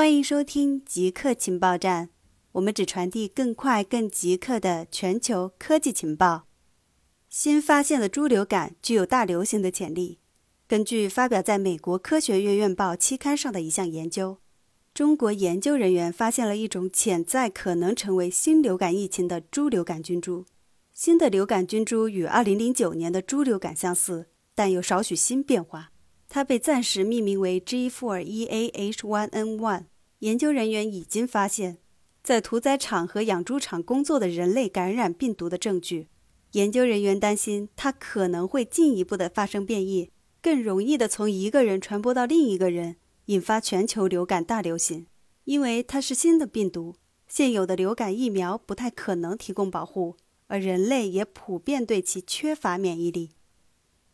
欢迎收听极客情报站，我们只传递更快、更极客的全球科技情报。新发现的猪流感具有大流行的潜力。根据发表在美国科学院院报期刊上的一项研究，中国研究人员发现了一种潜在可能成为新流感疫情的猪流感菌株。新的流感菌株与2009年的猪流感相似，但有少许新变化。它被暂时命名为 G4EAH1N1。研究人员已经发现，在屠宰场和养猪场工作的人类感染病毒的证据。研究人员担心它可能会进一步的发生变异，更容易的从一个人传播到另一个人，引发全球流感大流行。因为它是新的病毒，现有的流感疫苗不太可能提供保护，而人类也普遍对其缺乏免疫力。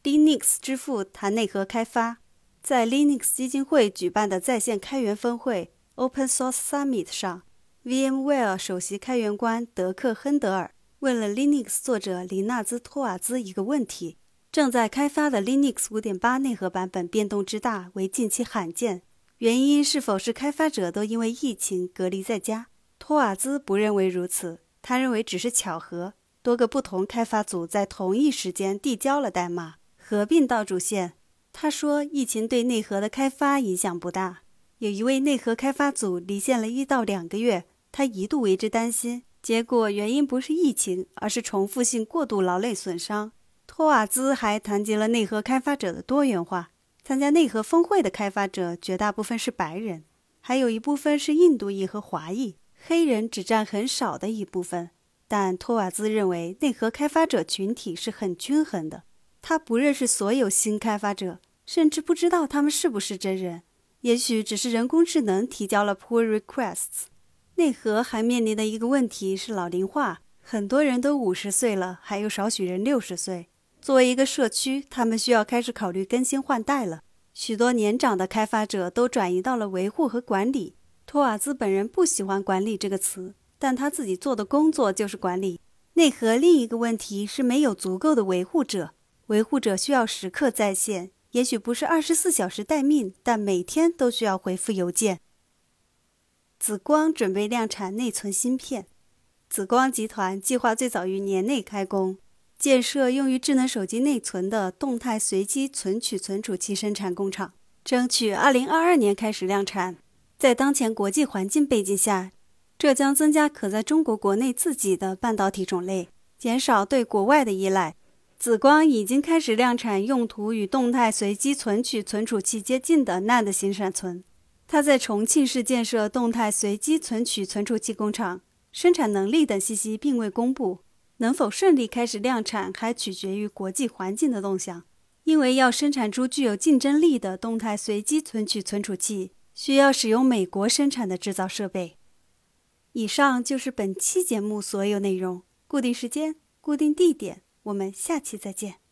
Linux 之父谈内核开发，在 Linux 基金会举办的在线开源峰会 Open Source Summit 上，VMware 首席开源官德克·亨德尔问了 Linux 作者林纳兹·托瓦兹一个问题：正在开发的 Linux 5.8内核版本变动之大为近期罕见，原因是否是开发者都因为疫情隔离在家？托瓦兹不认为如此，他认为只是巧合，多个不同开发组在同一时间递交了代码。合并到主线，他说疫情对内核的开发影响不大。有一位内核开发组离线了一到两个月，他一度为之担心。结果原因不是疫情，而是重复性过度劳累损伤。托瓦兹还谈及了内核开发者的多元化。参加内核峰会的开发者绝大部分是白人，还有一部分是印度裔和华裔，黑人只占很少的一部分。但托瓦兹认为内核开发者群体是很均衡的。他不认识所有新开发者，甚至不知道他们是不是真人。也许只是人工智能提交了 pull requests。内核还面临的一个问题是老龄化，很多人都五十岁了，还有少许人六十岁。作为一个社区，他们需要开始考虑更新换代了。许多年长的开发者都转移到了维护和管理。托瓦兹本人不喜欢“管理”这个词，但他自己做的工作就是管理。内核另一个问题是没有足够的维护者。维护者需要时刻在线，也许不是二十四小时待命，但每天都需要回复邮件。紫光准备量产内存芯片。紫光集团计划最早于年内开工，建设用于智能手机内存的动态随机存取存储器生产工厂，争取二零二二年开始量产。在当前国际环境背景下，这将增加可在中国国内自己的半导体种类，减少对国外的依赖。紫光已经开始量产用途与动态随机存取存储器接近的 NAND 型闪存。它在重庆市建设动态随机存取存储器工厂，生产能力等信息并未公布。能否顺利开始量产，还取决于国际环境的动向。因为要生产出具有竞争力的动态随机存取存储器，需要使用美国生产的制造设备。以上就是本期节目所有内容。固定时间，固定地点。我们下期再见。